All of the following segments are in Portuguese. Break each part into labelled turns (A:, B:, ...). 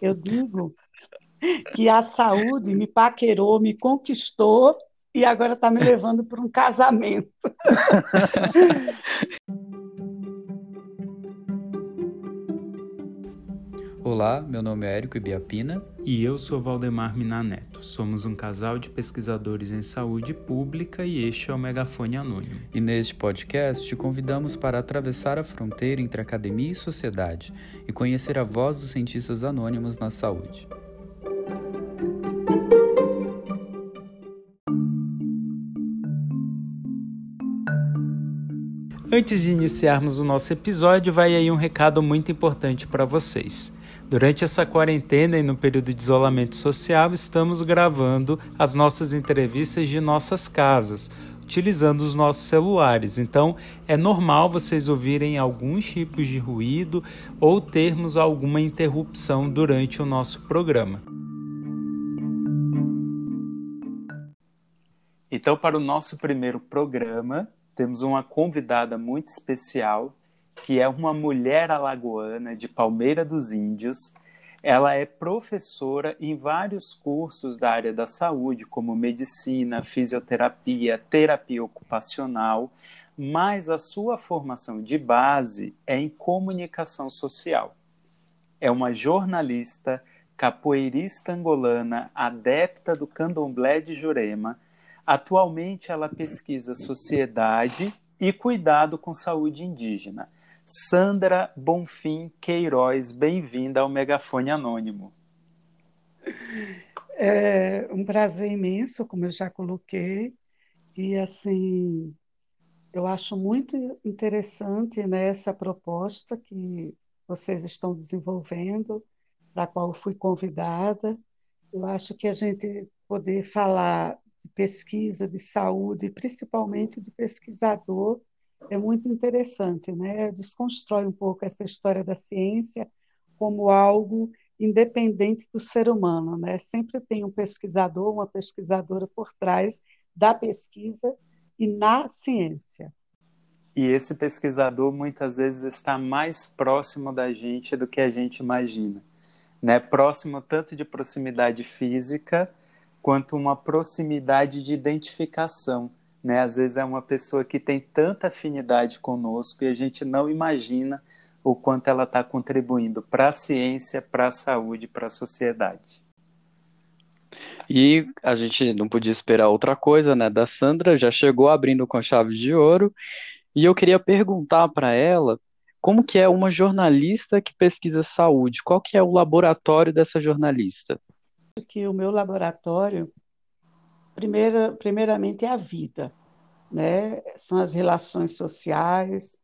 A: Eu digo que a saúde me paquerou, me conquistou e agora está me levando para um casamento.
B: Olá, meu nome é Érico Ibiapina.
C: E eu sou Valdemar Minaneto. Somos um casal de pesquisadores em saúde pública e este é o Megafone Anônimo.
B: E neste podcast te convidamos para atravessar a fronteira entre academia e sociedade e conhecer a voz dos cientistas anônimos na saúde.
C: Antes de iniciarmos o nosso episódio, vai aí um recado muito importante para vocês. Durante essa quarentena e no período de isolamento social, estamos gravando as nossas entrevistas de nossas casas, utilizando os nossos celulares. Então, é normal vocês ouvirem alguns tipos de ruído ou termos alguma interrupção durante o nosso programa. Então, para o nosso primeiro programa, temos uma convidada muito especial que é uma mulher alagoana de Palmeira dos Índios. Ela é professora em vários cursos da área da saúde, como medicina, fisioterapia, terapia ocupacional, mas a sua formação de base é em comunicação social. É uma jornalista, capoeirista angolana, adepta do candomblé de Jurema. Atualmente ela pesquisa sociedade e cuidado com saúde indígena Sandra Bonfim Queiroz, bem-vinda ao Megafone Anônimo.
A: É um prazer imenso, como eu já coloquei, e assim, eu acho muito interessante né, essa proposta que vocês estão desenvolvendo, para a qual fui convidada. Eu acho que a gente poder falar de pesquisa, de saúde, principalmente de pesquisador, é muito interessante, né? Desconstrói um pouco essa história da ciência como algo independente do ser humano, né? Sempre tem um pesquisador, uma pesquisadora por trás da pesquisa e na ciência.
C: E esse pesquisador muitas vezes está mais próximo da gente do que a gente imagina, né? Próximo tanto de proximidade física quanto uma proximidade de identificação né? Às vezes é uma pessoa que tem tanta afinidade conosco e a gente não imagina o quanto ela está contribuindo para a ciência, para a saúde, para a sociedade.
B: E a gente não podia esperar outra coisa, né? Da Sandra já chegou abrindo com chave de ouro e eu queria perguntar para ela como que é uma jornalista que pesquisa saúde? Qual que é o laboratório dessa jornalista?
A: Que o meu laboratório Primeira, primeiramente é a vida, né? São as relações sociais,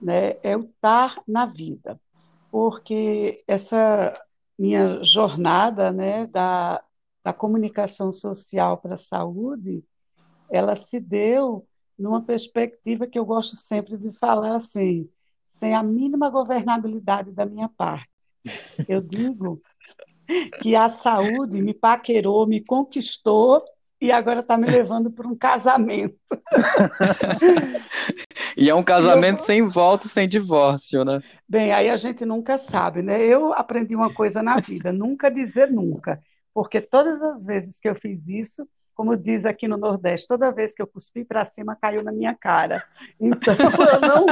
A: né? É o estar na vida, porque essa minha jornada, né, da, da comunicação social para a saúde, ela se deu numa perspectiva que eu gosto sempre de falar assim, sem a mínima governabilidade da minha parte. Eu digo que a saúde me paquerou, me conquistou e agora está me levando para um casamento.
B: e é um casamento eu... sem volta, sem divórcio, né?
A: Bem, aí a gente nunca sabe, né? Eu aprendi uma coisa na vida: nunca dizer nunca. Porque todas as vezes que eu fiz isso, como diz aqui no Nordeste, toda vez que eu cuspi para cima, caiu na minha cara. Então, eu não.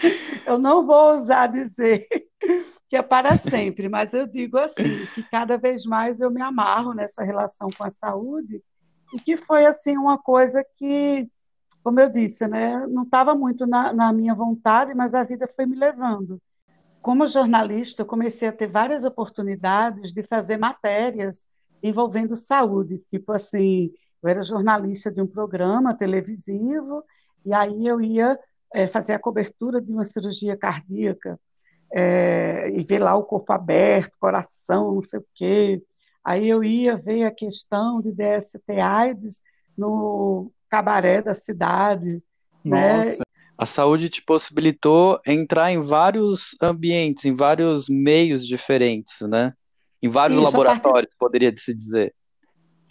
A: Eu não vou ousar dizer que é para sempre, mas eu digo assim, que cada vez mais eu me amarro nessa relação com a saúde e que foi assim uma coisa que, como eu disse, né, não estava muito na, na minha vontade, mas a vida foi me levando. Como jornalista, eu comecei a ter várias oportunidades de fazer matérias envolvendo saúde, tipo assim, eu era jornalista de um programa televisivo e aí eu ia é, fazer a cobertura de uma cirurgia cardíaca é, e ver lá o corpo aberto, coração, não sei o quê. Aí eu ia ver a questão de DST AIDS no cabaré da cidade. Né? Nossa. Né?
B: A saúde te possibilitou entrar em vários ambientes, em vários meios diferentes, né? Em vários Isso, laboratórios, poderia se dizer.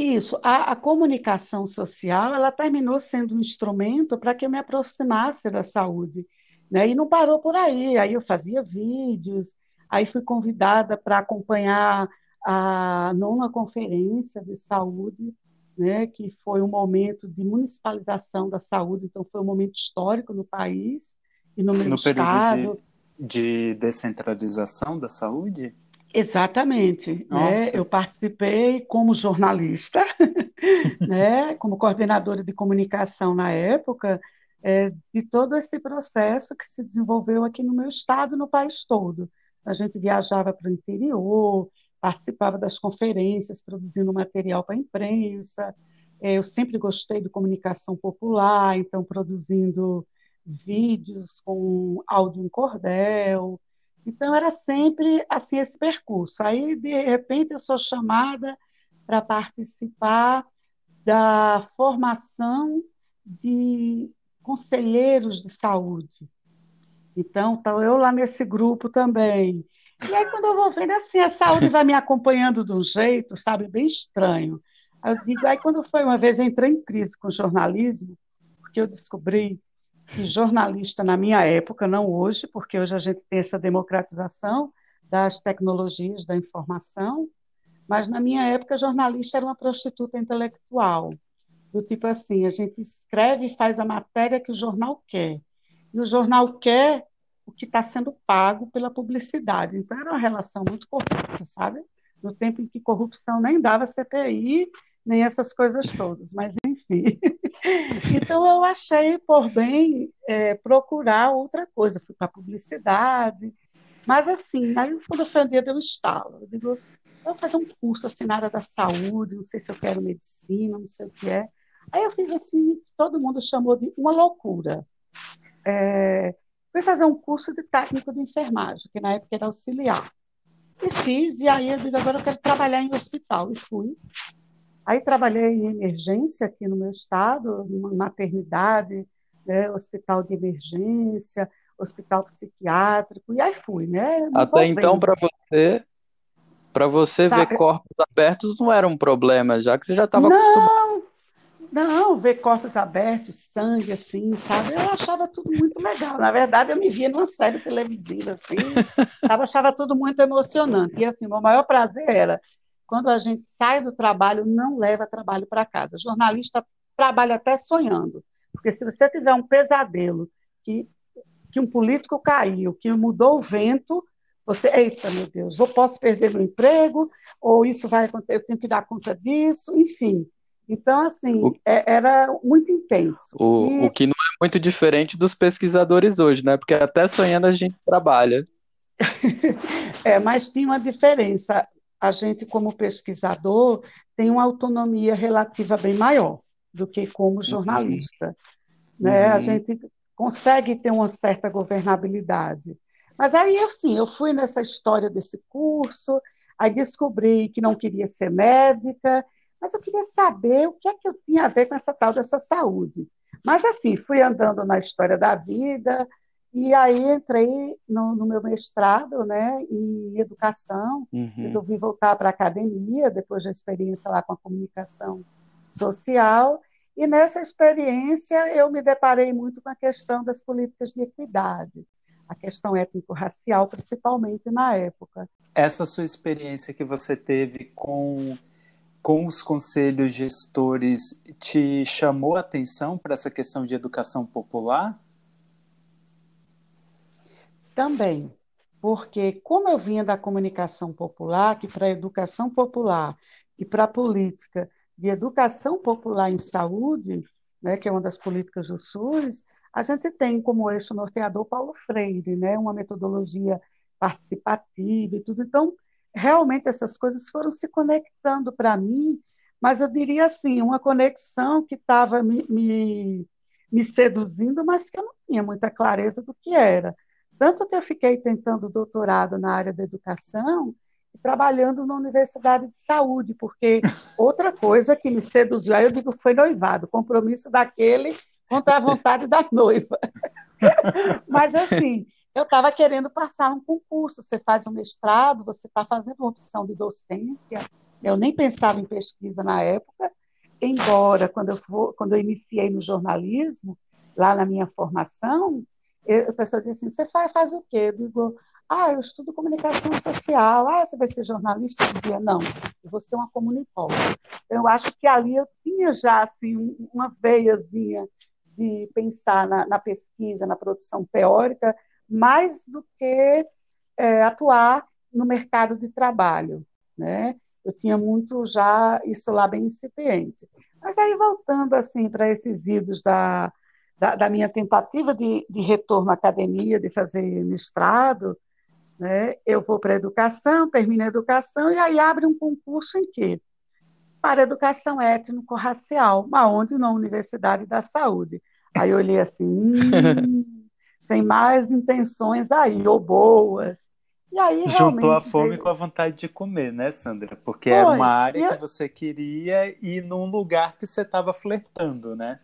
A: Isso, a, a, comunicação social, ela terminou sendo um instrumento para que eu me aproximasse da saúde, né? E não parou por aí, aí eu fazia vídeos, Aí fui convidada para acompanhar a nona conferência de saúde, né, que foi um momento de municipalização da saúde, então foi um momento histórico no país e no meu
C: no
A: estado.
C: De, de descentralização da saúde?
A: Exatamente. Né? Eu participei como jornalista, né? como coordenadora de comunicação na época, é, de todo esse processo que se desenvolveu aqui no meu estado, no país todo. A gente viajava para o interior, participava das conferências, produzindo material para a imprensa. É, eu sempre gostei de comunicação popular, então produzindo vídeos com áudio em cordel. Então era sempre assim esse percurso. Aí de repente eu sou chamada para participar da formação de conselheiros de saúde. Então, estou eu lá nesse grupo também. E aí, quando eu vou vendo assim, a saúde vai me acompanhando de um jeito, sabe, bem estranho. Aí digo, aí quando foi uma vez, eu entrei em crise com o jornalismo, porque eu descobri que jornalista na minha época, não hoje, porque hoje a gente tem essa democratização das tecnologias da informação, mas na minha época jornalista era uma prostituta intelectual, do tipo assim, a gente escreve e faz a matéria que o jornal quer, e o jornal quer o que está sendo pago pela publicidade. Então, era uma relação muito corrupta, sabe? No tempo em que corrupção nem dava CPI, nem essas coisas todas, mas enfim. então, eu achei por bem é, procurar outra coisa. Fui para publicidade, mas assim, aí quando foi o dia deu um estalo. Eu digo, vou fazer um curso assim na área da saúde, não sei se eu quero medicina, não sei o que é. Aí eu fiz assim, todo mundo chamou de uma loucura. É, Fui fazer um curso de técnico de enfermagem, que na época era auxiliar. E fiz, e aí eu digo, agora eu quero trabalhar em hospital. E fui. Aí trabalhei em emergência aqui no meu estado, numa maternidade, né, hospital de emergência, hospital psiquiátrico, e aí fui, né?
B: Até então, para você, para você Sabe... ver corpos abertos não era um problema, já que você já estava acostumado.
A: Não, ver corpos abertos, sangue, assim, sabe? Eu achava tudo muito legal. Na verdade, eu me via numa série televisiva, assim, eu achava tudo muito emocionante. E, assim, o meu maior prazer era quando a gente sai do trabalho, não leva trabalho para casa. O jornalista trabalha até sonhando, porque se você tiver um pesadelo que, que um político caiu, que mudou o vento, você, eita, meu Deus, eu posso perder meu emprego, ou isso vai acontecer, eu tenho que dar conta disso, enfim. Então, assim, o, é, era muito intenso.
B: O, e... o que não é muito diferente dos pesquisadores hoje, né? Porque até sonhando a gente trabalha.
A: é, mas tinha uma diferença. A gente, como pesquisador, tem uma autonomia relativa bem maior do que como uhum. jornalista. Uhum. Né? Uhum. A gente consegue ter uma certa governabilidade. Mas aí, assim, eu fui nessa história desse curso, aí descobri que não queria ser médica, mas eu queria saber o que é que eu tinha a ver com essa tal dessa saúde. Mas, assim, fui andando na história da vida, e aí entrei no, no meu mestrado né, em educação, uhum. resolvi voltar para a academia, depois da experiência lá com a comunicação social, e nessa experiência eu me deparei muito com a questão das políticas de equidade, a questão étnico-racial, principalmente na época.
C: Essa sua experiência que você teve com com os conselhos gestores te chamou a atenção para essa questão de educação popular?
A: Também, porque como eu vinha da comunicação popular, que para a educação popular e para a política de educação popular em saúde, né, que é uma das políticas do SUS, a gente tem como eixo norteador Paulo Freire, né, uma metodologia participativa e tudo. Então, realmente essas coisas foram se conectando para mim, mas eu diria assim, uma conexão que estava me, me, me, seduzindo, mas que eu não tinha muita clareza do que era. Tanto que eu fiquei tentando doutorado na área da educação e trabalhando na Universidade de Saúde, porque outra coisa que me seduziu, aí eu digo, foi noivado, compromisso daquele contra a vontade da noiva. mas assim, eu estava querendo passar um concurso. Você faz um mestrado, você está fazendo uma opção de docência. Eu nem pensava em pesquisa na época, embora quando eu, for, quando eu iniciei no jornalismo, lá na minha formação, eu, a pessoa disse assim: você faz, faz o quê? Eu digo: Ah, eu estudo comunicação social. Ah, você vai ser jornalista? Eu dizia, não, eu vou ser uma comunicóloga. Eu acho que ali eu tinha já assim, uma veiazinha de pensar na, na pesquisa, na produção teórica, mais do que é, atuar no mercado de trabalho. Né? Eu tinha muito já isso lá bem incipiente. Mas aí, voltando assim para esses idos da, da, da, minha tentativa de, de retorno à academia, de fazer mestrado, né? Eu vou para a educação, termino a educação e aí abre um concurso em quê? Para educação étnico-racial, onde na Universidade da Saúde. Aí eu olhei assim, hum, tem mais intenções aí, ou boas. E aí
C: Juntou a fome veio... com a vontade de comer, né, Sandra? Porque Foi. era uma área eu... que você queria e num lugar que você estava flertando, né?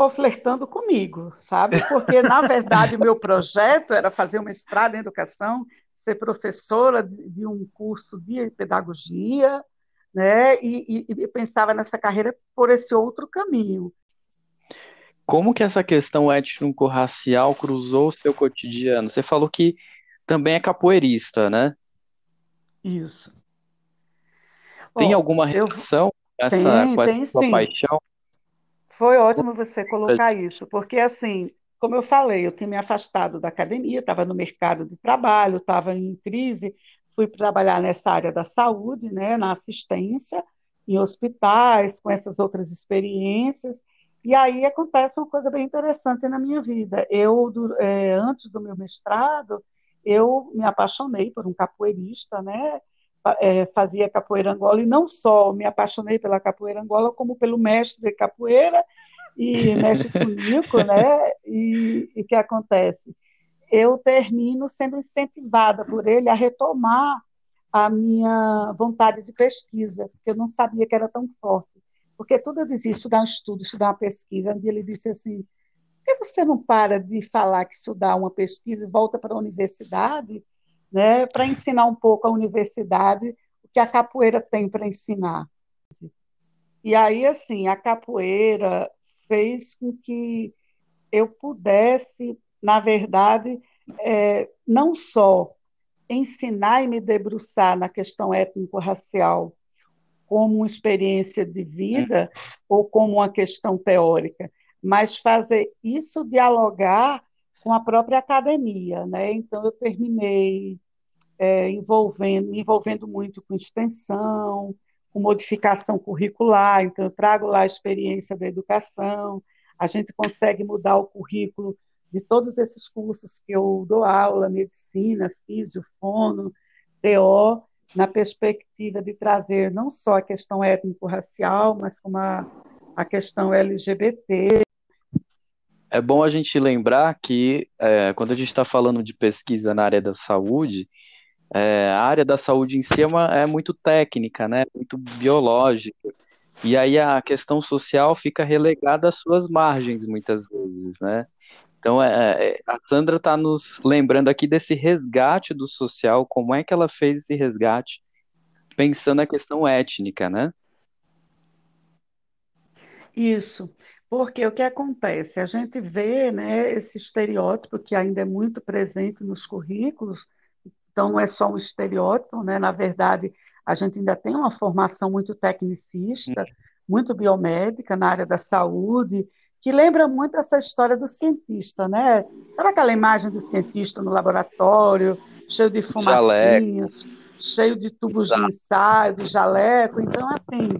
A: Ou flertando comigo, sabe? Porque, na verdade, o meu projeto era fazer um mestrado em educação, ser professora de um curso de pedagogia, né? E, e, e pensava nessa carreira por esse outro caminho.
B: Como que essa questão étnico-racial cruzou o seu cotidiano? Você falou que também é capoeirista, né?
A: Isso.
B: Tem alguma relação eu... com essa, tem, com essa tem, sua sim. paixão?
A: Foi ótimo você colocar isso, porque assim, como eu falei, eu tinha me afastado da academia, estava no mercado de trabalho, estava em crise, fui trabalhar nessa área da saúde, né, na assistência, em hospitais, com essas outras experiências, e aí acontece uma coisa bem interessante na minha vida. Eu, é, antes do meu mestrado, eu me apaixonei por um capoeirista, né, é, fazia capoeira angola, e não só me apaixonei pela capoeira angola, como pelo mestre de capoeira e mestre Tunico, né? E o que acontece? Eu termino sendo incentivada por ele a retomar a minha vontade de pesquisa, porque eu não sabia que era tão forte. Porque tudo eu dizia, estudar um estudo, estudar uma pesquisa. Um dia ele disse assim, por que você não para de falar que estudar uma pesquisa e volta para a universidade né, para ensinar um pouco à universidade o que a capoeira tem para ensinar. E aí, assim, a capoeira fez com que eu pudesse, na verdade, é, não só ensinar e me debruçar na questão étnico-racial como uma experiência de vida ou como uma questão teórica, mas fazer isso dialogar com a própria academia, né? Então eu terminei é, envolvendo, me envolvendo muito com extensão, com modificação curricular, então eu trago lá a experiência da educação, a gente consegue mudar o currículo de todos esses cursos que eu dou aula, medicina, físio, fono, TO, na perspectiva de trazer não só a questão étnico-racial, mas como a, a questão LGBT,
B: é bom a gente lembrar que é, quando a gente está falando de pesquisa na área da saúde, é, a área da saúde em si é, uma, é muito técnica, né? Muito biológica. E aí a questão social fica relegada às suas margens, muitas vezes, né? Então, é, é a Sandra está nos lembrando aqui desse resgate do social, como é que ela fez esse resgate, pensando na questão étnica, né?
A: Isso. Porque o que acontece? A gente vê né, esse estereótipo que ainda é muito presente nos currículos, então não é só um estereótipo, né? na verdade, a gente ainda tem uma formação muito tecnicista, muito biomédica na área da saúde, que lembra muito essa história do cientista, né? Sabe aquela imagem do cientista no laboratório, cheio de fumacinhos, cheio de tubos de ensaio, de jaleco. Então, assim,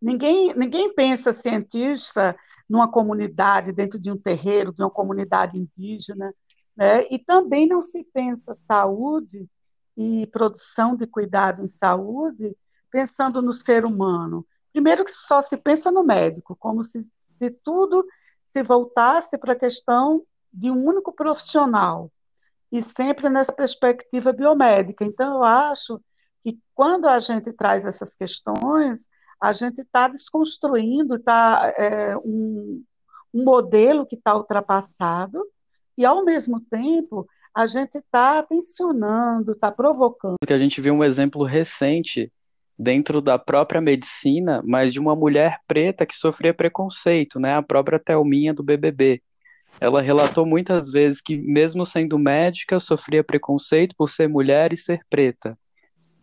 A: Ninguém, ninguém pensa cientista numa comunidade, dentro de um terreiro, de uma comunidade indígena, né? e também não se pensa saúde e produção de cuidado em saúde pensando no ser humano. Primeiro que só se pensa no médico, como se, se tudo se voltasse para a questão de um único profissional, e sempre nessa perspectiva biomédica. Então, eu acho que quando a gente traz essas questões, a gente está desconstruindo tá, é, um, um modelo que está ultrapassado e, ao mesmo tempo, a gente está tensionando, está provocando.
B: Que a gente viu um exemplo recente dentro da própria medicina, mas de uma mulher preta que sofria preconceito, né? A própria Thelminha do BBB. ela relatou muitas vezes que, mesmo sendo médica, sofria preconceito por ser mulher e ser preta.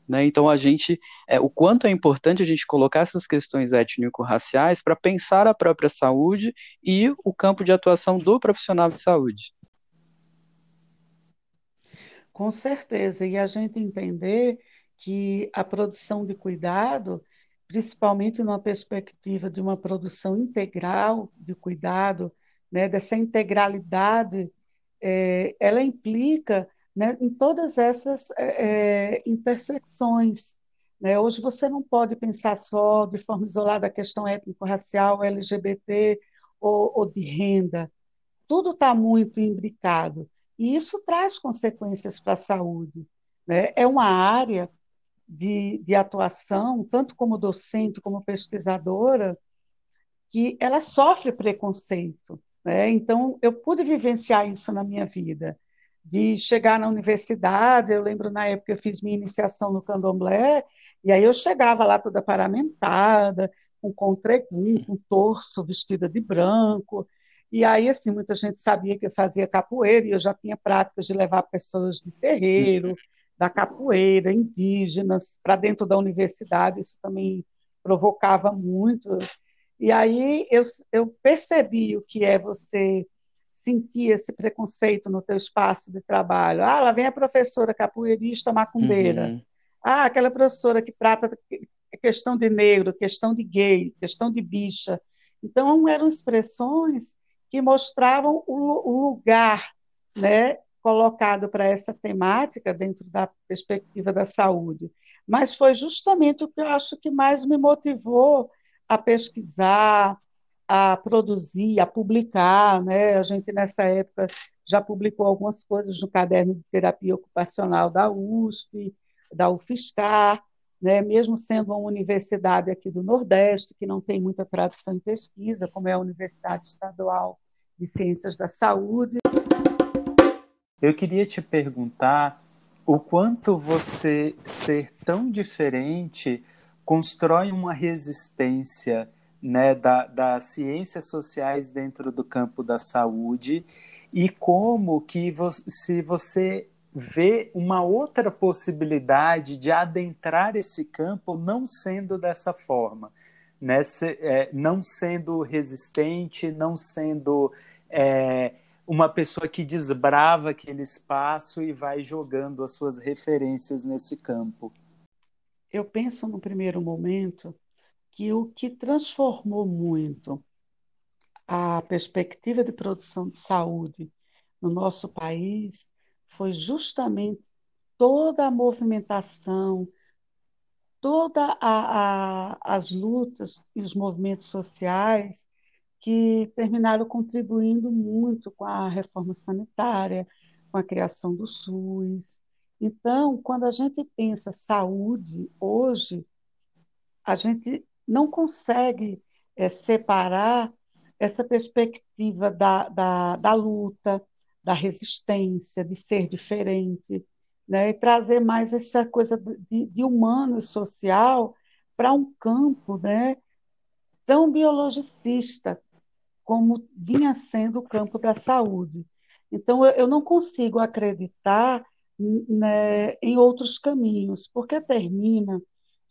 B: Né? Então, a gente, é, o quanto é importante a gente colocar essas questões étnico-raciais para pensar a própria saúde e o campo de atuação do profissional de saúde.
A: Com certeza, e a gente entender que a produção de cuidado, principalmente numa perspectiva de uma produção integral de cuidado, né, dessa integralidade, é, ela implica né, em todas essas é, intersecções. Né? Hoje você não pode pensar só de forma isolada a questão étnico-racial, LGBT ou, ou de renda. Tudo está muito imbricado. E isso traz consequências para a saúde. Né? É uma área de, de atuação, tanto como docente como pesquisadora, que ela sofre preconceito. Né? Então, eu pude vivenciar isso na minha vida, de chegar na universidade, eu lembro na época eu fiz minha iniciação no candomblé, e aí eu chegava lá toda paramentada, com contregum, com torso, vestida de branco, e aí, assim, muita gente sabia que eu fazia capoeira, e eu já tinha práticas de levar pessoas de terreiro, da capoeira, indígenas, para dentro da universidade, isso também provocava muito. E aí eu, eu percebi o que é você sentir esse preconceito no teu espaço de trabalho. Ah, lá vem a professora capoeirista macumbeira. Uhum. Ah, aquela professora que trata questão de negro, questão de gay, questão de bicha. Então, eram expressões que mostravam o, lugar né, colocado para essa temática dentro da perspectiva da saúde. Mas foi justamente o que eu acho que mais me motivou a pesquisar, a produzir, a publicar. Né? A gente, nessa época, já publicou algumas coisas no caderno de terapia ocupacional da USP, da UFSCar, né? mesmo sendo uma universidade aqui do Nordeste, que não tem muita tradição em pesquisa, como é a Universidade Estadual de Ciências da Saúde.
C: Eu queria te perguntar o quanto você ser tão diferente constrói uma resistência né, da, das ciências sociais dentro do campo da saúde e como que você, se você vê uma outra possibilidade de adentrar esse campo não sendo dessa forma, né? Se, é, não sendo resistente, não sendo é, uma pessoa que desbrava aquele espaço e vai jogando as suas referências nesse campo
A: eu penso no primeiro momento que o que transformou muito a perspectiva de produção de saúde no nosso país foi justamente toda a movimentação, todas as lutas e os movimentos sociais que terminaram contribuindo muito com a reforma sanitária, com a criação do SUS, então, quando a gente pensa saúde hoje, a gente não consegue é, separar essa perspectiva da, da, da, luta, da resistência, de ser diferente, né? e trazer mais essa coisa de, de humano e social para um campo né? tão biologicista como vinha sendo o campo da saúde. Então, eu, eu não consigo acreditar né, em outros caminhos, porque termina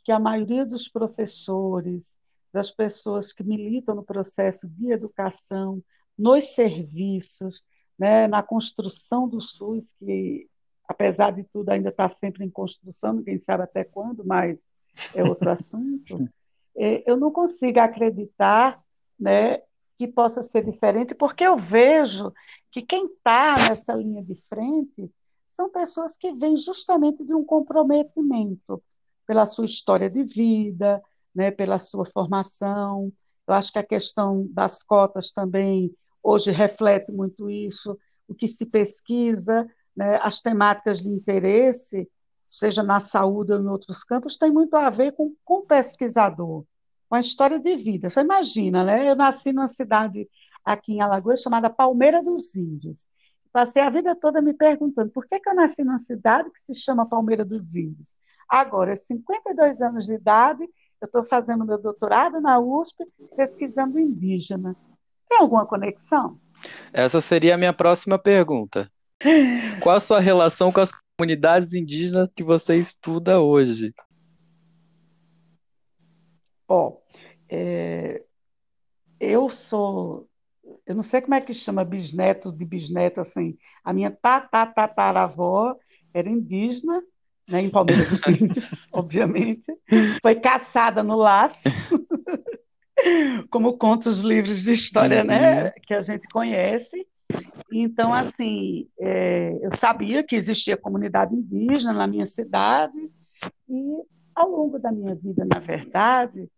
A: que a maioria dos professores, das pessoas que militam no processo de educação, nos serviços, né, na construção do SUS, que, apesar de tudo, ainda está sempre em construção, ninguém sabe até quando, mas é outro assunto. É, eu não consigo acreditar né, que possa ser diferente, porque eu vejo que quem está nessa linha de frente são pessoas que vêm justamente de um comprometimento pela sua história de vida, né, pela sua formação. Eu acho que a questão das cotas também hoje reflete muito isso, o que se pesquisa, né, as temáticas de interesse, seja na saúde ou em outros campos, tem muito a ver com, com o pesquisador, com a história de vida. Você imagina, né? Eu nasci numa cidade aqui em Alagoas chamada Palmeira dos Índios. Passei a vida toda me perguntando por que, que eu nasci numa cidade que se chama Palmeira dos Índios. Agora, 52 anos de idade, eu estou fazendo meu doutorado na USP, pesquisando indígena. Tem alguma conexão?
B: Essa seria a minha próxima pergunta. Qual a sua relação com as comunidades indígenas que você estuda hoje?
A: Bom, é, eu sou, eu não sei como é que chama bisneto de bisneto, assim, a minha tatataravó era indígena, né, em Palmeiras dos Índios, obviamente, foi caçada no laço, como conta os livros de história, né, uhum. que a gente conhece, então, assim, é, eu sabia que existia comunidade indígena na minha cidade e ao longo da minha vida, na verdade,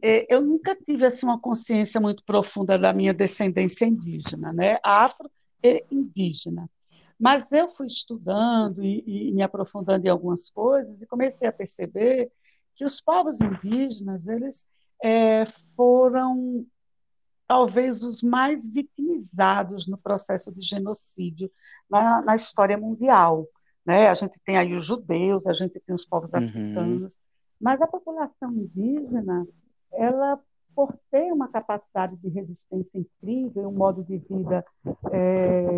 A: é, eu nunca tive assim uma consciência muito profunda da minha descendência indígena, né? Afro e indígena. Mas eu fui estudando e, e me aprofundando em algumas coisas e comecei a perceber que os povos indígenas eles é, foram talvez os mais vitimizados no processo de genocídio na, na história mundial. Né? A gente tem aí os judeus, a gente tem os povos uhum. africanos, mas a população indígena, ela por ter uma capacidade de resistência incrível, um modo de vida é,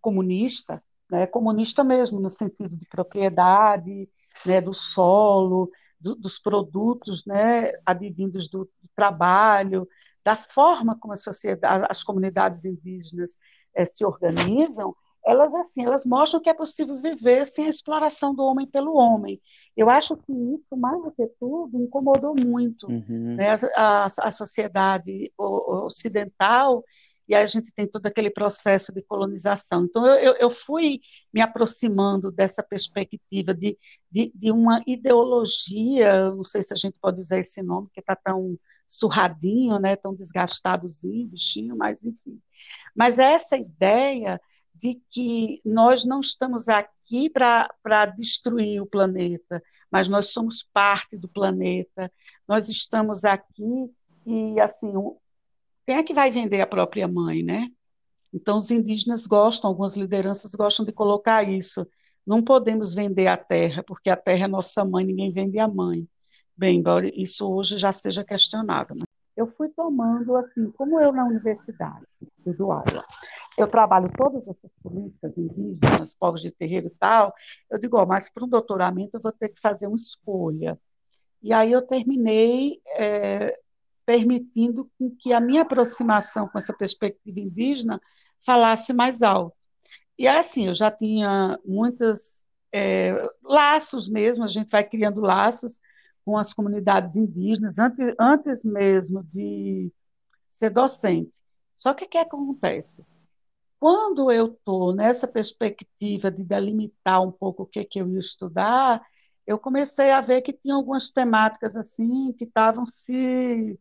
A: comunista, né? comunista mesmo no sentido de propriedade, né? do solo, do, dos produtos, né? advindos do, do trabalho, da forma como a sociedade, as comunidades indígenas é, se organizam, elas assim, elas mostram que é possível viver sem a exploração do homem pelo homem. Eu acho que isso, mais do que tudo, incomodou muito uhum. né, a, a, a, sociedade ocidental, e aí a gente tem todo aquele processo de colonização. Então, eu, eu fui me aproximando dessa perspectiva de, de, de uma ideologia, não sei se a gente pode usar esse nome, que está tão surradinho, né, tão desgastadozinho, bichinho, mas enfim. Mas essa ideia de que nós não estamos aqui para destruir o planeta, mas nós somos parte do planeta, nós estamos aqui e, assim, quem é que vai vender a própria mãe, né? Então, os indígenas gostam, algumas lideranças gostam de colocar isso. Não podemos vender a terra, porque a terra é nossa mãe, ninguém vende a mãe. Bem, embora isso hoje já seja questionado. Né? Eu fui tomando, assim, como eu na universidade, do aula, eu trabalho todas essas políticas indígenas, povos de terreiro e tal, eu digo, oh, mas para um doutoramento eu vou ter que fazer uma escolha. E aí eu terminei é, permitindo que a minha aproximação com essa perspectiva indígena falasse mais alto. E assim, eu já tinha muitos é, laços mesmo, a gente vai criando laços, com as comunidades indígenas antes, antes mesmo de ser docente. Só que o que acontece? Quando eu estou nessa perspectiva de delimitar um pouco o que, que eu ia estudar, eu comecei a ver que tinha algumas temáticas assim que estavam se,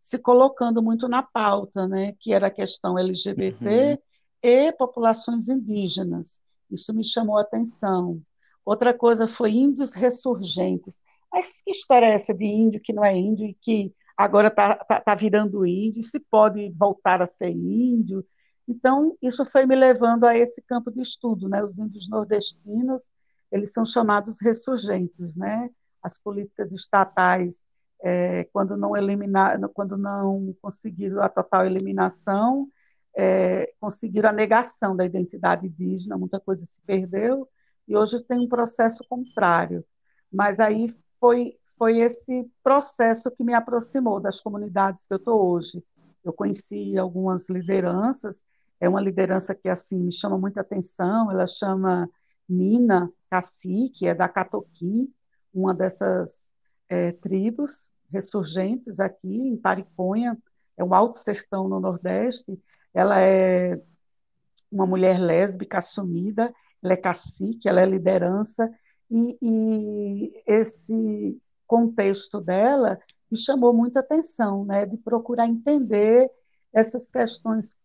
A: se colocando muito na pauta, né? que era a questão LGBT uhum. e populações indígenas. Isso me chamou a atenção. Outra coisa foi índios ressurgentes. Mas que história é essa de índio que não é índio e que agora está tá, tá virando índio, se pode voltar a ser índio? Então, isso foi me levando a esse campo de estudo, né? Os índios nordestinos, eles são chamados ressurgentes, né? As políticas estatais, é, quando não eliminar, quando não conseguiram a total eliminação, é, conseguiram a negação da identidade indígena, muita coisa se perdeu, e hoje tem um processo contrário. Mas aí foi, foi esse processo que me aproximou das comunidades que eu estou hoje. Eu conheci algumas lideranças, é uma liderança que assim me chama muita atenção, ela chama Nina Cacique, é da Catoquim, uma dessas é, tribos ressurgentes aqui em Pariconha, é um alto sertão no Nordeste, ela é uma mulher lésbica assumida, ela é cacique, ela é liderança, e, e esse contexto dela me chamou muita atenção, né, de procurar entender essas questões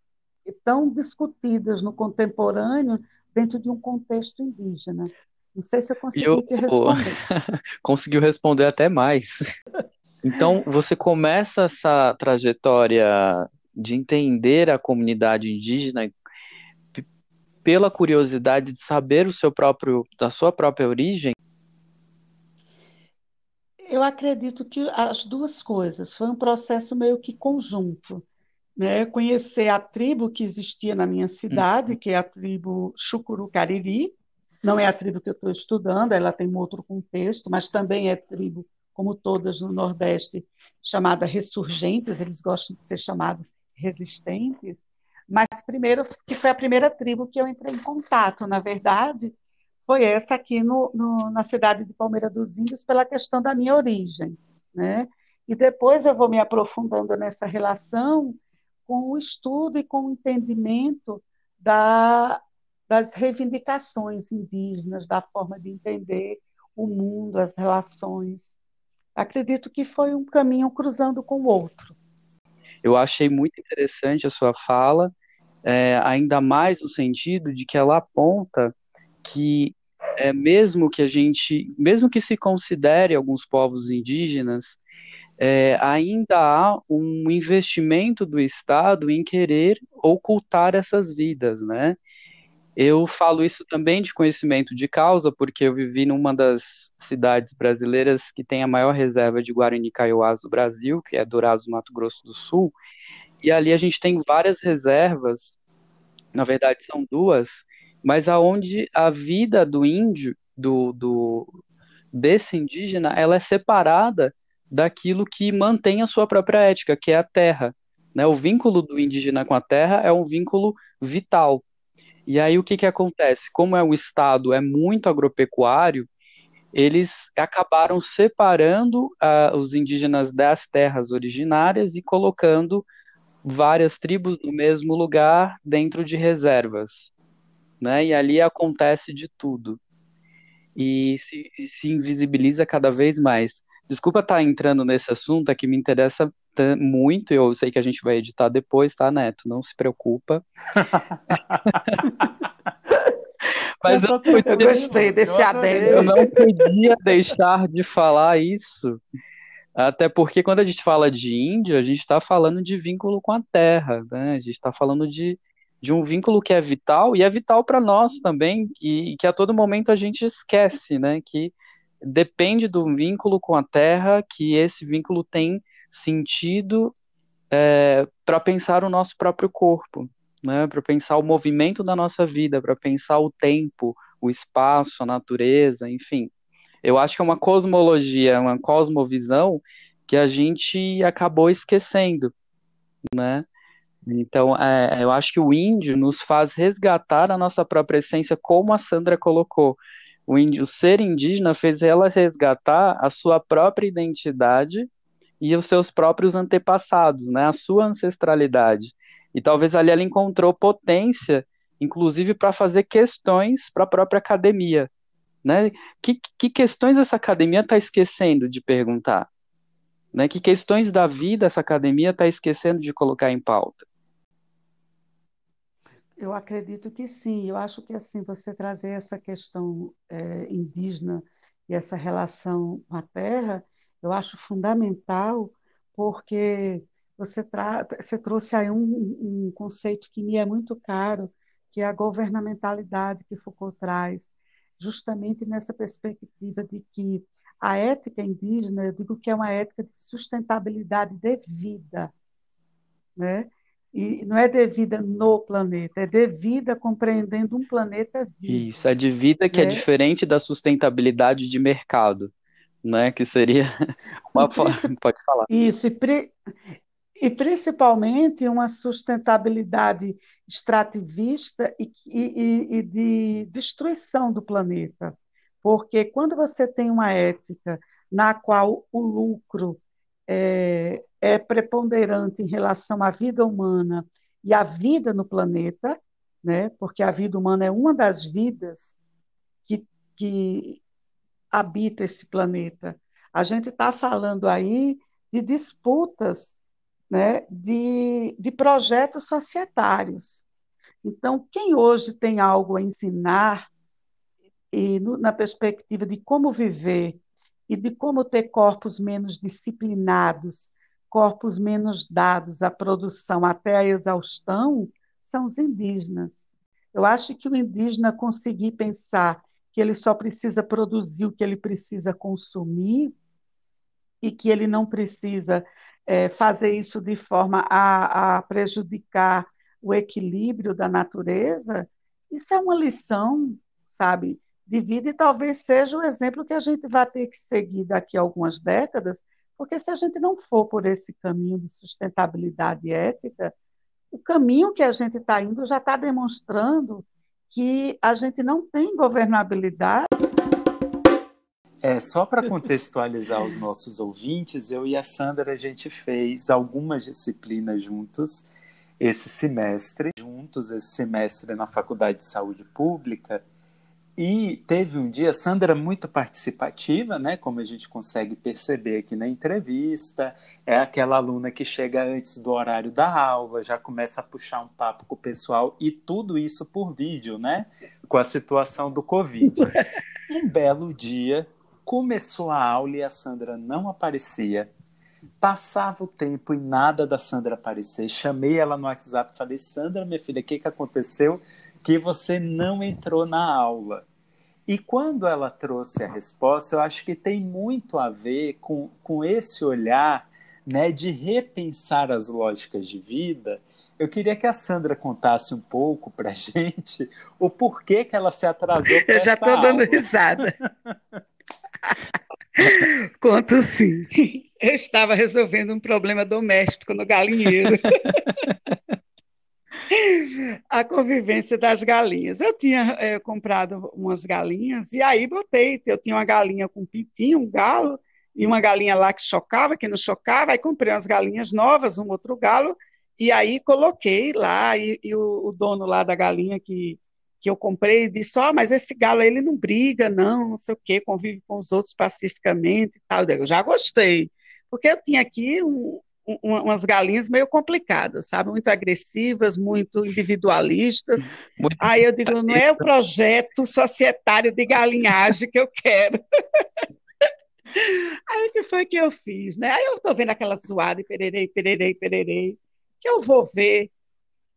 A: tão discutidas no contemporâneo dentro de um contexto indígena. Não sei se eu consegui eu, te responder.
B: Conseguiu responder até mais. Então, você começa essa trajetória de entender a comunidade indígena pela curiosidade de saber o seu próprio, da sua própria origem?
A: Eu acredito que as duas coisas. Foi um processo meio que conjunto. né, conhecer a tribo que existia na minha cidade, uhum. que é a tribo Chucurucariri. Não é a tribo que eu estou estudando, ela tem um outro contexto, mas também é tribo, como todas no Nordeste, chamada ressurgentes, eles gostam de ser chamados resistentes. Mas primeiro, que foi a primeira tribo que eu entrei em contato, na verdade, foi essa aqui no, no, na cidade de Palmeira dos Índios, pela questão da minha origem. Né? E depois eu vou me aprofundando nessa relação com o estudo e com o entendimento da, das reivindicações indígenas, da forma de entender o mundo, as relações. Acredito que foi um caminho cruzando com o outro.
B: Eu achei muito interessante a sua fala, é, ainda mais no sentido de que ela aponta que é, mesmo que a gente, mesmo que se considere alguns povos indígenas, é, ainda há um investimento do Estado em querer ocultar essas vidas, né? Eu falo isso também de conhecimento de causa, porque eu vivi numa das cidades brasileiras que tem a maior reserva de Guarani Kaiowás do Brasil, que é Dourados, Mato Grosso do Sul, e ali a gente tem várias reservas, na verdade são duas, mas aonde a vida do índio, do, do desse indígena, ela é separada daquilo que mantém a sua própria ética, que é a terra. Né? O vínculo do indígena com a terra é um vínculo vital. E aí o que, que acontece? Como é o Estado é muito agropecuário, eles acabaram separando uh, os indígenas das terras originárias e colocando várias tribos no mesmo lugar dentro de reservas. Né? E ali acontece de tudo. E se, se invisibiliza cada vez mais. Desculpa estar entrando nesse assunto, é que me interessa muito, eu sei que a gente vai editar depois, tá, Neto? Não se preocupa.
A: Mas eu, eu, eu gostei desse adendo.
B: Eu não podia deixar de falar isso, até porque quando a gente fala de índio, a gente está falando de vínculo com a terra, né? A gente está falando de, de um vínculo que é vital e é vital para nós também, e que a todo momento a gente esquece, né? Que depende do vínculo com a Terra, que esse vínculo tem sentido é, para pensar o nosso próprio corpo, né? para pensar o movimento da nossa vida, para pensar o tempo, o espaço, a natureza, enfim. Eu acho que é uma cosmologia, uma cosmovisão que a gente acabou esquecendo, né? Então, é, eu acho que o índio nos faz resgatar a nossa própria essência, como a Sandra colocou o, índio, o ser indígena fez ela resgatar a sua própria identidade e os seus próprios antepassados, né, a sua ancestralidade. E talvez ali ela encontrou potência, inclusive para fazer questões para a própria academia. Né? Que, que questões essa academia está esquecendo de perguntar? Né? Que questões da vida essa academia está esquecendo de colocar em pauta?
A: Eu acredito que sim. Eu acho que assim você trazer essa questão é, indígena e essa relação com a terra, eu acho fundamental, porque você, tra você trouxe aí um, um conceito que me é muito caro, que é a governamentalidade que Foucault traz, justamente nessa perspectiva de que a ética indígena, eu digo que é uma ética de sustentabilidade de vida, né? E não é devida no planeta, é devida compreendendo um planeta vivo.
B: Isso, é de vida que é, é diferente da sustentabilidade de mercado, né? Que seria uma forma. Pode falar.
A: Isso, e, pri... e, principalmente uma sustentabilidade extrativista e, e, e de destruição do planeta. Porque quando você tem uma ética na qual o lucro é, é preponderante em relação à vida humana e à vida no planeta, né? porque a vida humana é uma das vidas que, que habita esse planeta. A gente está falando aí de disputas né, de, de projetos societários. Então, quem hoje tem algo a ensinar, e no, na perspectiva de como viver e de como ter corpos menos disciplinados, corpos menos dados à produção até a exaustão, são os indígenas. Eu acho que o indígena conseguir pensar que ele só precisa produzir o que ele precisa consumir e que ele não precisa é, fazer isso de forma a, a prejudicar o equilíbrio da natureza, isso é uma lição, sabe, de vida e talvez seja o exemplo que a gente vai ter que seguir daqui a algumas décadas, porque se a gente não for por esse caminho de sustentabilidade ética, o caminho que a gente está indo já está demonstrando que a gente não tem governabilidade.
C: É, só para contextualizar os nossos ouvintes, eu e a Sandra a gente fez algumas disciplinas juntos esse semestre, juntos esse semestre na Faculdade de Saúde Pública. E teve um dia, Sandra muito participativa, né? Como a gente consegue perceber aqui na entrevista, é aquela aluna que chega antes do horário da aula, já começa a puxar um papo com o pessoal e tudo isso por vídeo, né? Com a situação do Covid. Um belo dia, Começou a aula e a Sandra não aparecia. Passava o tempo e nada da Sandra aparecer. Chamei ela no WhatsApp e falei: Sandra, minha filha, o que, que aconteceu? Que você não entrou na aula. E quando ela trouxe a resposta, eu acho que tem muito a ver com, com esse olhar né, de repensar as lógicas de vida. Eu queria que a Sandra contasse um pouco para gente o porquê que ela se atrasou.
A: Eu já estou dando risada. Conto sim. Eu estava resolvendo um problema doméstico no galinheiro. a convivência das galinhas. Eu tinha é, comprado umas galinhas e aí botei. Eu tinha uma galinha com pintinho, um galo, e uma galinha lá que chocava, que não chocava. Aí comprei umas galinhas novas, um outro galo, e aí coloquei lá. E, e o, o, dono lá da galinha que que eu comprei, disse, ó, oh, mas esse galo ele não briga, não, não sei o quê, convive com os outros pacificamente e tal. Eu já gostei, porque eu tinha aqui um, umas galinhas meio complicadas, sabe, muito agressivas, muito individualistas. Muito Aí eu digo, não é o projeto societário de galinhagem que eu quero. Aí o que foi que eu fiz, né? Aí eu estou vendo aquela zoada e pererei, pererei, pererei, que eu vou ver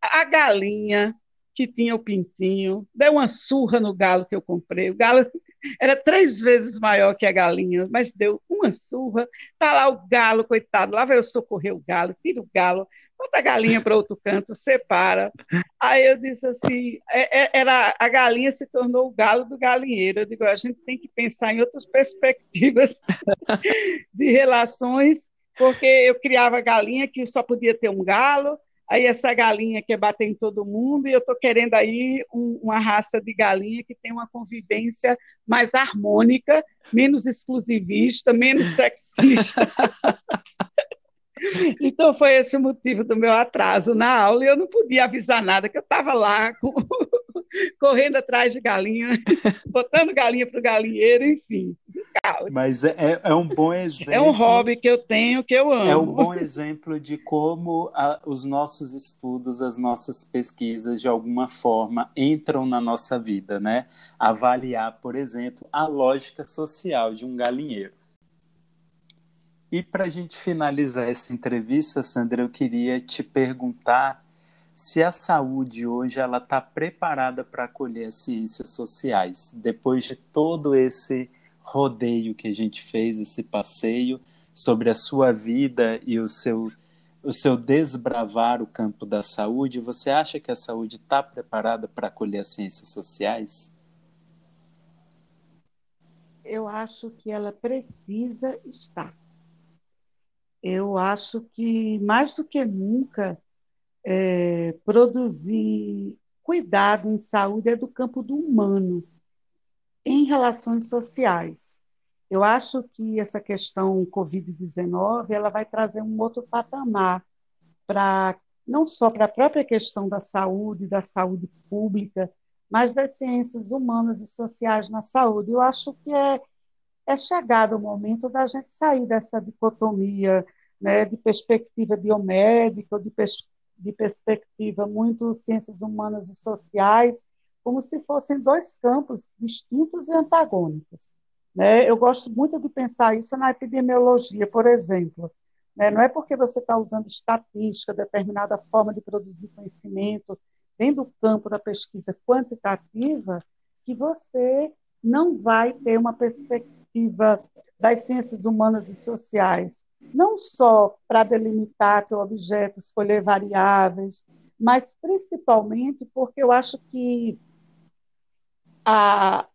A: a galinha que tinha o pintinho, deu uma surra no galo que eu comprei. O galo era três vezes maior que a galinha, mas deu uma surra. Está lá o galo, coitado, lá vai eu socorrer o galo, tira o galo, bota a galinha para outro canto, separa. Aí eu disse assim: é, é, era, a galinha se tornou o galo do galinheiro. Eu digo: a gente tem que pensar em outras perspectivas de relações, porque eu criava galinha que só podia ter um galo aí essa galinha quer bater em todo mundo, e eu estou querendo aí um, uma raça de galinha que tem uma convivência mais harmônica, menos exclusivista, menos sexista. Então foi esse o motivo do meu atraso na aula e eu não podia avisar nada, que eu estava lá com... correndo atrás de galinha, botando galinha para o galinheiro, enfim.
C: Mas é, é, é um bom exemplo.
A: É um hobby que eu tenho, que eu amo.
C: É um bom exemplo de como a, os nossos estudos, as nossas pesquisas, de alguma forma, entram na nossa vida, né? Avaliar, por exemplo, a lógica social de um galinheiro. E para a gente finalizar essa entrevista, Sandra, eu queria te perguntar se a saúde hoje ela está preparada para acolher as ciências sociais, depois de todo esse rodeio que a gente fez, esse passeio sobre a sua vida e o seu, o seu desbravar o campo da saúde, você acha que a saúde está preparada para acolher as ciências sociais?
A: Eu acho que ela precisa estar eu acho que, mais do que nunca, é, produzir cuidado em saúde é do campo do humano, em relações sociais. Eu acho que essa questão Covid-19 ela vai trazer um outro patamar para não só para a própria questão da saúde, da saúde pública, mas das ciências humanas e sociais na saúde. Eu acho que é é chegado o momento da gente sair dessa dicotomia né, de perspectiva biomédica, de, pers de perspectiva muito ciências humanas e sociais, como se fossem dois campos distintos e antagônicos. Né? Eu gosto muito de pensar isso na epidemiologia, por exemplo. Né? Não é porque você está usando estatística, determinada forma de produzir conhecimento, dentro do campo da pesquisa quantitativa, que você não vai ter uma perspectiva das ciências humanas e sociais. não só para delimitar teu objeto, escolher variáveis, mas principalmente porque eu acho que a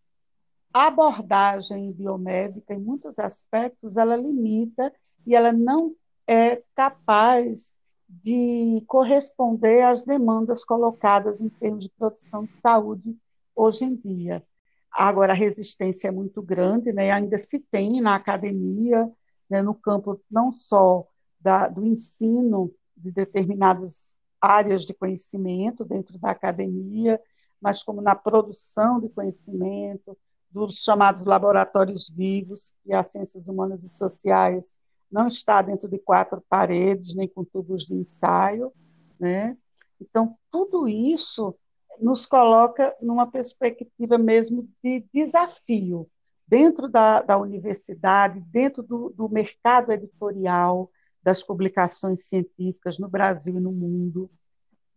A: abordagem biomédica, em muitos aspectos, ela limita e ela não é capaz de corresponder às demandas colocadas em termos de produção de saúde hoje em dia. Agora, a resistência é muito grande, né? ainda se tem na academia, né, no campo não só da, do ensino de determinadas áreas de conhecimento dentro da academia, mas como na produção de conhecimento, dos chamados laboratórios vivos, que as ciências humanas e sociais não está dentro de quatro paredes, nem com tubos de ensaio. Né? Então, tudo isso nos coloca numa perspectiva mesmo de desafio dentro da, da universidade, dentro do, do mercado editorial das publicações científicas no Brasil e no mundo,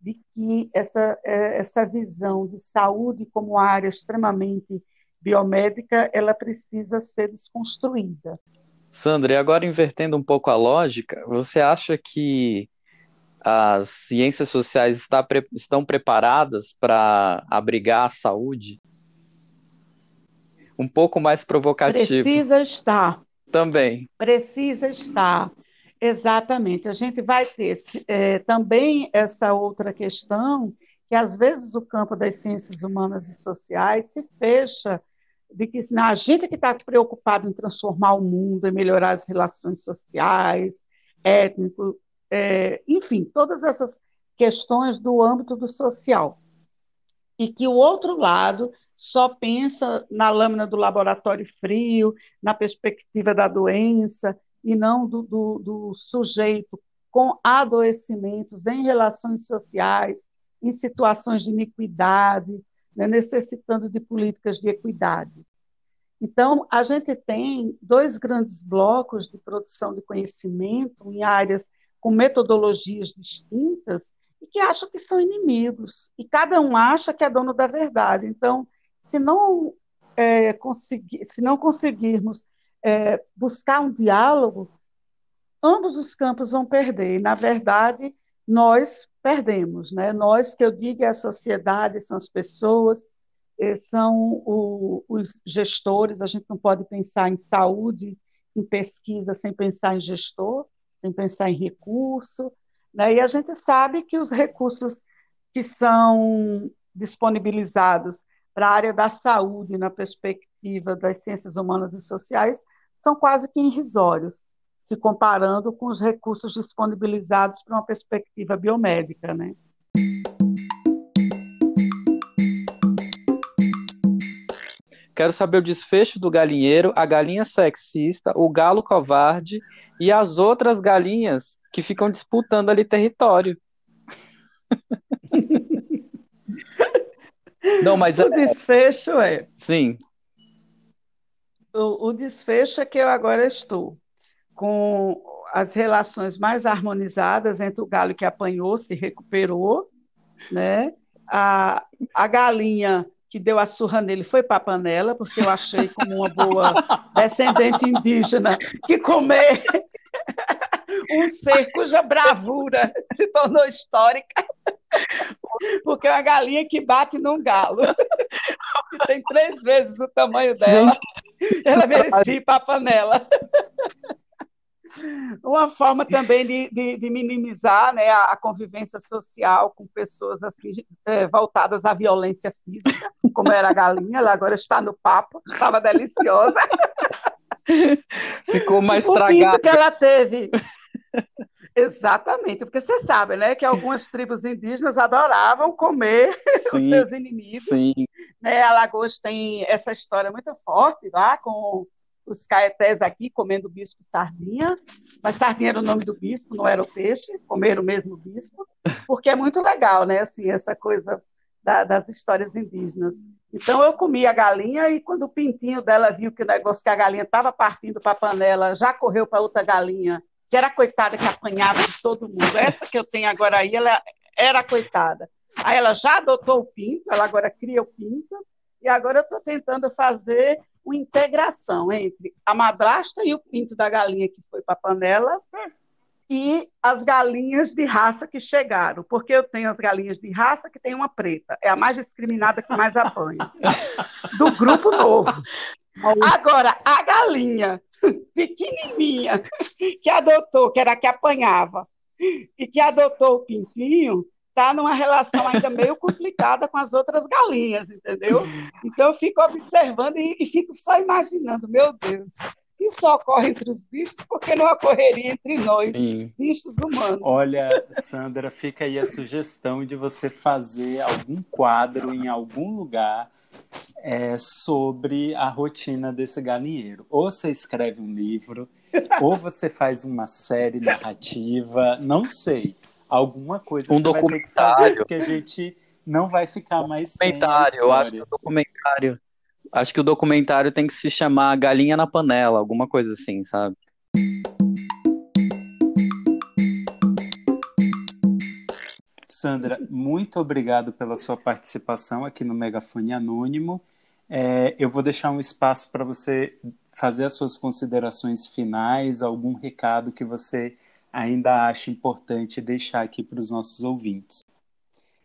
A: de que essa, é, essa visão de saúde como área extremamente biomédica, ela precisa ser desconstruída.
B: Sandra, e agora invertendo um pouco a lógica, você acha que as ciências sociais está, estão preparadas para abrigar a saúde? Um pouco mais provocativo.
A: Precisa estar.
B: Também.
A: Precisa estar. Exatamente. A gente vai ter é, também essa outra questão, que às vezes o campo das ciências humanas e sociais se fecha de que não, a gente que está preocupado em transformar o mundo, em melhorar as relações sociais, étnico, é, enfim, todas essas questões do âmbito do social. E que o outro lado só pensa na lâmina do laboratório frio, na perspectiva da doença, e não do, do, do sujeito com adoecimentos em relações sociais, em situações de iniquidade, né, necessitando de políticas de equidade. Então, a gente tem dois grandes blocos de produção de conhecimento em áreas com metodologias distintas e que acham que são inimigos. E cada um acha que é dono da verdade. Então, se não, é, conseguir, se não conseguirmos é, buscar um diálogo, ambos os campos vão perder. Na verdade, nós perdemos. Né? Nós, que eu digo, é a sociedade, são as pessoas, é, são o, os gestores. A gente não pode pensar em saúde, em pesquisa, sem pensar em gestor sem pensar em recurso. Né? E a gente sabe que os recursos que são disponibilizados para a área da saúde, na perspectiva das ciências humanas e sociais, são quase que irrisórios, se comparando com os recursos disponibilizados para uma perspectiva biomédica. Né?
B: Quero saber o desfecho do galinheiro, a galinha sexista, o galo covarde e as outras galinhas que ficam disputando ali território.
A: Não, mas o é... desfecho é.
B: Sim.
A: O, o desfecho é que eu agora estou com as relações mais harmonizadas entre o galo que apanhou, se recuperou, né? A, a galinha que deu a surra nele foi para a panela, porque eu achei como uma boa descendente indígena que comer um ser cuja bravura se tornou histórica, porque é uma galinha que bate num galo, que tem três vezes o tamanho dela, Gente, ela merecia ir para a panela. Uma forma também de, de, de minimizar né, a, a, convivência social com pessoas assim é, voltadas à violência física, como era a galinha, ela agora está no papo, estava deliciosa.
B: Ficou mais estragada.
A: que ela teve. Exatamente, porque você sabe, né, que algumas tribos indígenas adoravam comer sim, os seus inimigos. Sim. Né, Alagoas tem essa história muito forte lá com os caetés aqui comendo bispo sardinha, mas sardinha era o nome do bispo, não era o peixe, comeram mesmo o bispo, porque é muito legal, né, assim, essa coisa da, das histórias indígenas. Então eu comi a galinha e quando o pintinho dela viu que o negócio que a galinha estava partindo para a panela, já correu para outra galinha, que era a coitada que apanhava de todo mundo. Essa que eu tenho agora aí, ela era a coitada. Aí ela já adotou o pinto, ela agora cria o pinto, e agora eu estou tentando fazer uma integração entre a madrasta e o pinto da galinha que foi para a panela e as galinhas de raça que chegaram, porque eu tenho as galinhas de raça que tem uma preta, é a mais discriminada que mais apanha, do grupo novo. Agora, a galinha pequenininha que adotou, que era a que apanhava, e que adotou o pintinho, está numa relação ainda meio complicada com as outras galinhas, entendeu? Então eu fico observando e, e fico só imaginando, meu Deus, isso ocorre entre os bichos, porque não ocorreria entre nós, Sim. bichos humanos.
C: Olha, Sandra, fica aí a sugestão de você fazer algum quadro em algum lugar é, sobre a rotina desse galinheiro. Ou você escreve um livro, ou você faz uma série narrativa, não sei. Alguma coisa
B: um você documentário. vai ter que fazer,
C: porque a gente não vai ficar mais
B: documentário, eu acho que o documentário. Acho que o documentário tem que se chamar Galinha na Panela, alguma coisa assim, sabe?
C: Sandra, muito obrigado pela sua participação aqui no Megafone Anônimo. É, eu vou deixar um espaço para você fazer as suas considerações finais, algum recado que você ainda acha importante deixar aqui para os nossos ouvintes.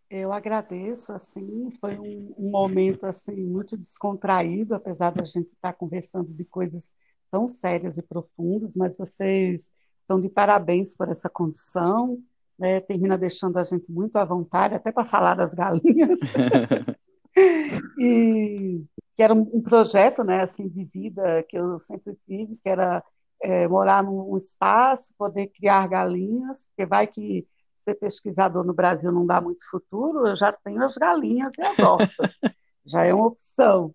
A: Eu agradeço, assim, foi um, um, momento assim muito descontraído, apesar da gente estar conversando de coisas tão sérias e profundas, mas vocês estão de parabéns por essa condição, né? termina deixando a gente muito à vontade, até para falar das galinhas. e que era um, projeto, né, assim, de vida que eu sempre tive, que era é, morar num espaço, poder criar galinhas, porque vai que ser pesquisador no Brasil não dá muito futuro, eu já tenho as galinhas e as hortas, já é uma opção.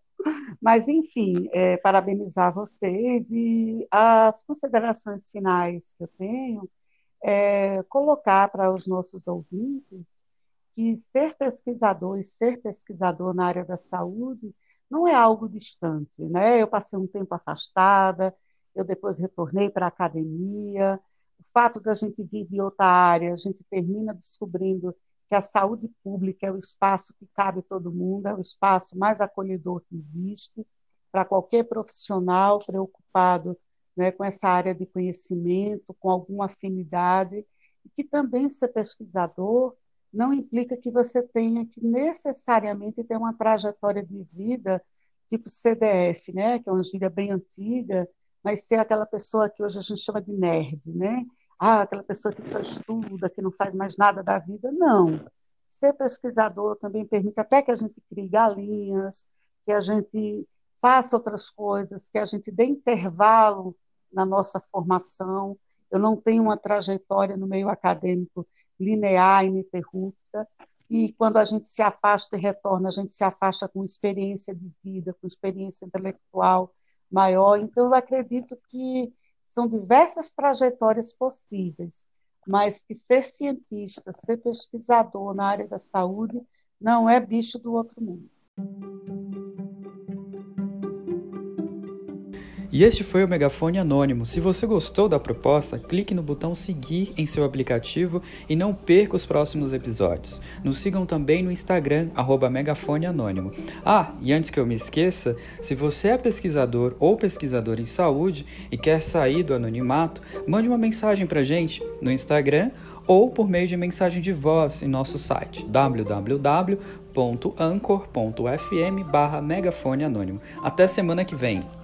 A: Mas, enfim, é, parabenizar vocês e as considerações finais que eu tenho é colocar para os nossos ouvintes que ser pesquisador e ser pesquisador na área da saúde não é algo distante, né? Eu passei um tempo afastada, eu depois retornei para a academia, o fato da gente vir de outra área, a gente termina descobrindo que a saúde pública é o espaço que cabe todo mundo, é o espaço mais acolhedor que existe para qualquer profissional preocupado né, com essa área de conhecimento, com alguma afinidade, e que também ser pesquisador não implica que você tenha que necessariamente ter uma trajetória de vida tipo CDF, né, que é uma gíria bem antiga, mas ser aquela pessoa que hoje a gente chama de nerd, né? Ah, aquela pessoa que só estuda, que não faz mais nada da vida. Não. Ser pesquisador também permite até que a gente crie galinhas, que a gente faça outras coisas, que a gente dê intervalo na nossa formação. Eu não tenho uma trajetória no meio acadêmico linear, ininterrupta, e quando a gente se afasta e retorna, a gente se afasta com experiência de vida, com experiência intelectual, maior. Então, eu acredito que são diversas trajetórias possíveis, mas que ser cientista, ser pesquisador na área da saúde, não é bicho do outro mundo.
D: E este foi o Megafone Anônimo. Se você gostou da proposta, clique no botão seguir em seu aplicativo e não perca os próximos episódios. Nos sigam também no Instagram, Megafone Anônimo. Ah, e antes que eu me esqueça, se você é pesquisador ou pesquisador em saúde e quer sair do anonimato, mande uma mensagem para gente no Instagram ou por meio de mensagem de voz em nosso site www.anchor.fm barra megafone anônimo. Até semana que vem!